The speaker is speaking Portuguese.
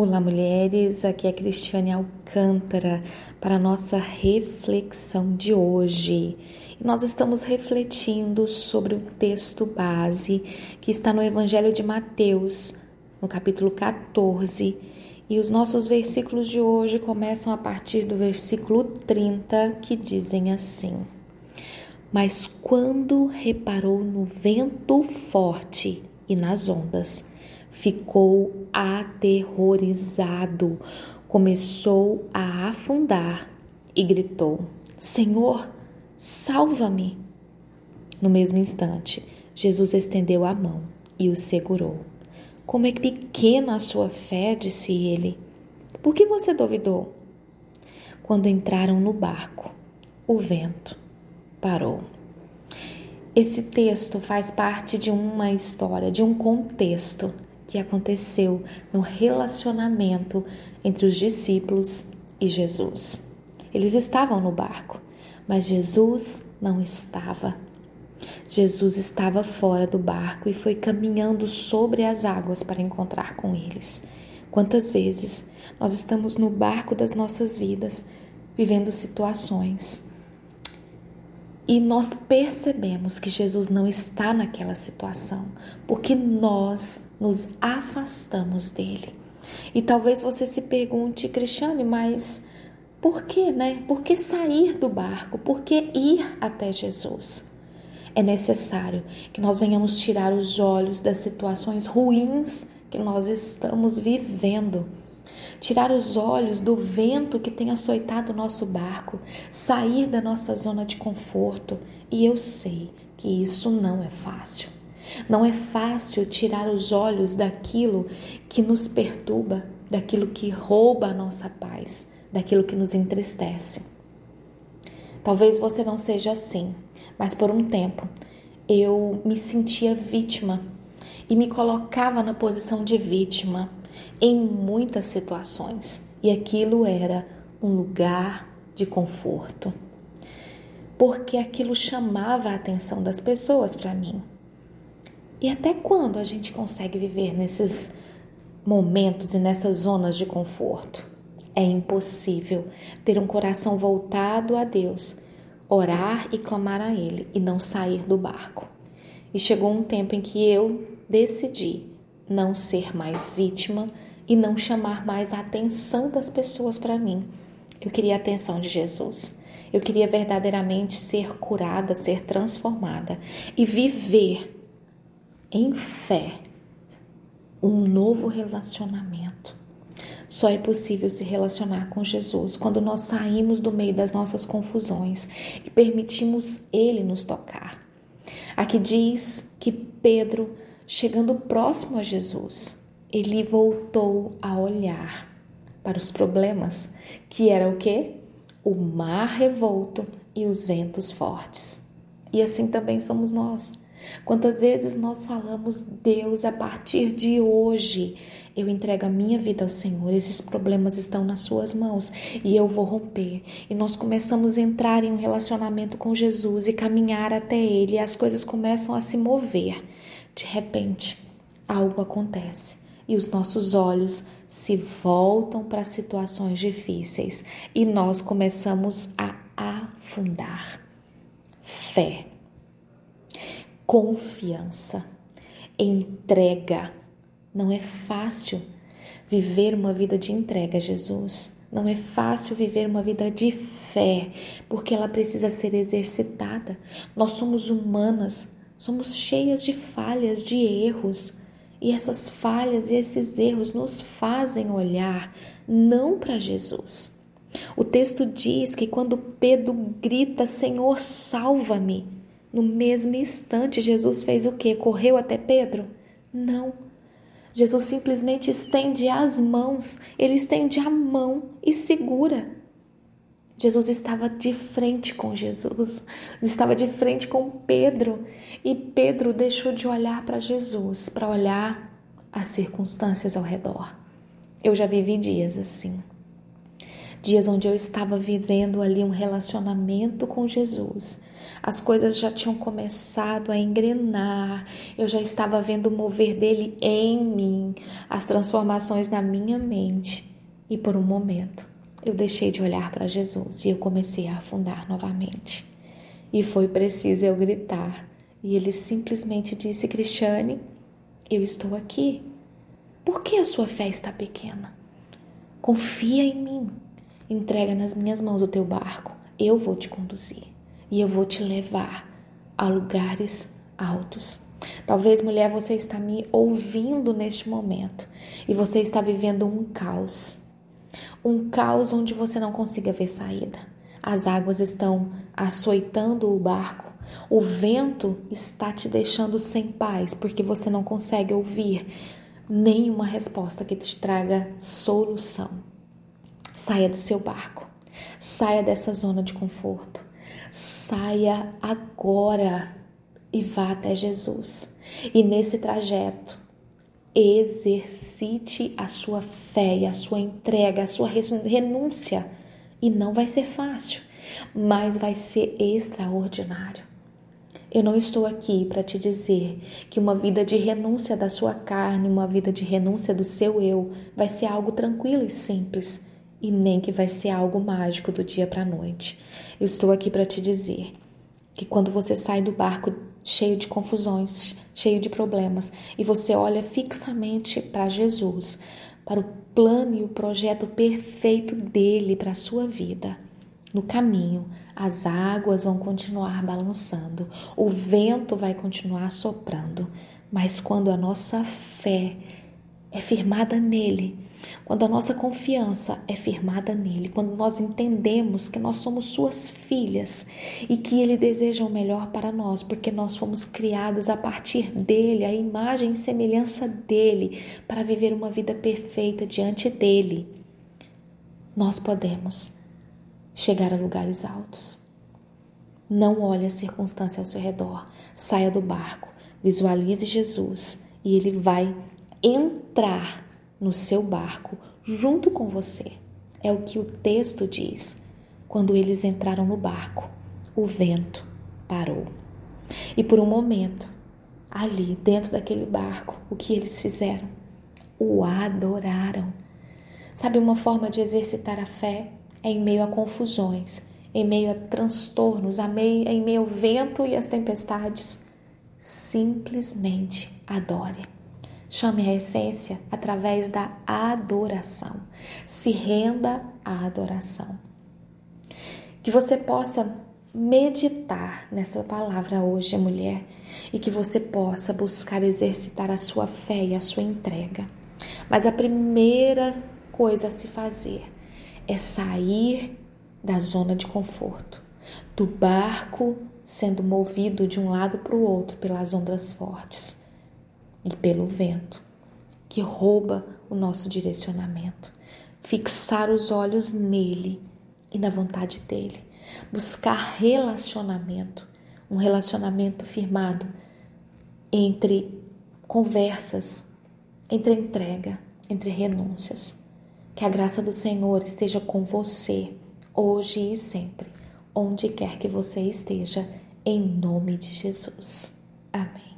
Olá, mulheres. Aqui é Cristiane Alcântara para a nossa reflexão de hoje. Nós estamos refletindo sobre o texto base que está no Evangelho de Mateus, no capítulo 14. E os nossos versículos de hoje começam a partir do versículo 30, que dizem assim: Mas quando reparou no vento forte e nas ondas, ficou aterrorizado, começou a afundar e gritou: Senhor, salva-me! No mesmo instante, Jesus estendeu a mão e o segurou. Como é pequena a sua fé, disse ele. Por que você duvidou? Quando entraram no barco, o vento parou. Esse texto faz parte de uma história, de um contexto que aconteceu no relacionamento entre os discípulos e Jesus. Eles estavam no barco, mas Jesus não estava. Jesus estava fora do barco e foi caminhando sobre as águas para encontrar com eles. Quantas vezes nós estamos no barco das nossas vidas, vivendo situações e nós percebemos que Jesus não está naquela situação, porque nós nos afastamos dele. E talvez você se pergunte, Cristiane, mas por que, né? Por que sair do barco? Por que ir até Jesus? É necessário que nós venhamos tirar os olhos das situações ruins que nós estamos vivendo tirar os olhos do vento que tem açoitado o nosso barco, sair da nossa zona de conforto. E eu sei que isso não é fácil. Não é fácil tirar os olhos daquilo que nos perturba, daquilo que rouba a nossa paz, daquilo que nos entristece. Talvez você não seja assim, mas por um tempo eu me sentia vítima e me colocava na posição de vítima em muitas situações e aquilo era um lugar de conforto. Porque aquilo chamava a atenção das pessoas para mim. E até quando a gente consegue viver nesses momentos e nessas zonas de conforto? É impossível ter um coração voltado a Deus, orar e clamar a Ele e não sair do barco. E chegou um tempo em que eu decidi não ser mais vítima e não chamar mais a atenção das pessoas para mim. Eu queria a atenção de Jesus. Eu queria verdadeiramente ser curada, ser transformada e viver em fé um novo relacionamento. Só é possível se relacionar com Jesus quando nós saímos do meio das nossas confusões e permitimos Ele nos tocar. Aqui diz que Pedro Chegando próximo a Jesus, ele voltou a olhar para os problemas, que era o que? O mar revolto e os ventos fortes. E assim também somos nós. Quantas vezes nós falamos, Deus, a partir de hoje eu entrego a minha vida ao Senhor, esses problemas estão nas Suas mãos e eu vou romper. E nós começamos a entrar em um relacionamento com Jesus e caminhar até Ele, e as coisas começam a se mover. De repente, algo acontece e os nossos olhos se voltam para situações difíceis e nós começamos a afundar. Fé, confiança, entrega. Não é fácil viver uma vida de entrega Jesus. Não é fácil viver uma vida de fé, porque ela precisa ser exercitada. Nós somos humanas, Somos cheias de falhas, de erros, e essas falhas e esses erros nos fazem olhar não para Jesus. O texto diz que quando Pedro grita, Senhor, salva-me, no mesmo instante Jesus fez o que? Correu até Pedro? Não. Jesus simplesmente estende as mãos, ele estende a mão e segura. Jesus estava de frente com Jesus, estava de frente com Pedro, e Pedro deixou de olhar para Jesus, para olhar as circunstâncias ao redor. Eu já vivi dias assim. dias onde eu estava vivendo ali um relacionamento com Jesus. As coisas já tinham começado a engrenar, eu já estava vendo o mover dele em mim, as transformações na minha mente. E por um momento, eu deixei de olhar para Jesus e eu comecei a afundar novamente. E foi preciso eu gritar. E ele simplesmente disse: Cristiane, eu estou aqui. Por que a sua fé está pequena? Confia em mim. Entrega nas minhas mãos o teu barco. Eu vou te conduzir e eu vou te levar a lugares altos. Talvez, mulher, você está me ouvindo neste momento e você está vivendo um caos. Um caos onde você não consiga ver saída. As águas estão açoitando o barco. O vento está te deixando sem paz porque você não consegue ouvir nenhuma resposta que te traga solução. Saia do seu barco. Saia dessa zona de conforto. Saia agora e vá até Jesus. E nesse trajeto, exercite a sua fé a sua entrega, a sua renúncia. E não vai ser fácil, mas vai ser extraordinário. Eu não estou aqui para te dizer que uma vida de renúncia da sua carne, uma vida de renúncia do seu eu, vai ser algo tranquilo e simples e nem que vai ser algo mágico do dia para a noite. Eu estou aqui para te dizer que quando você sai do barco cheio de confusões, cheio de problemas, e você olha fixamente para Jesus, para o plano e o projeto perfeito dele para a sua vida, no caminho, as águas vão continuar balançando, o vento vai continuar soprando, mas quando a nossa fé é firmada nele, quando a nossa confiança é firmada nele, quando nós entendemos que nós somos suas filhas e que ele deseja o melhor para nós, porque nós fomos criadas a partir dele, a imagem e semelhança dele, para viver uma vida perfeita diante dele, nós podemos chegar a lugares altos. Não olhe a circunstância ao seu redor, saia do barco, visualize Jesus e ele vai entrar no seu barco junto com você. É o que o texto diz. Quando eles entraram no barco, o vento parou. E por um momento, ali dentro daquele barco, o que eles fizeram? O adoraram. Sabe, uma forma de exercitar a fé é em meio a confusões, em meio a transtornos, em meio ao vento e às tempestades. Simplesmente adore. Chame a essência através da adoração. Se renda à adoração. Que você possa meditar nessa palavra hoje, mulher, e que você possa buscar exercitar a sua fé e a sua entrega. Mas a primeira coisa a se fazer é sair da zona de conforto, do barco sendo movido de um lado para o outro pelas ondas fortes e pelo vento que rouba o nosso direcionamento. Fixar os olhos nele e na vontade dele. Buscar relacionamento, um relacionamento firmado entre conversas, entre entrega, entre renúncias. Que a graça do Senhor esteja com você, hoje e sempre, onde quer que você esteja, em nome de Jesus. Amém.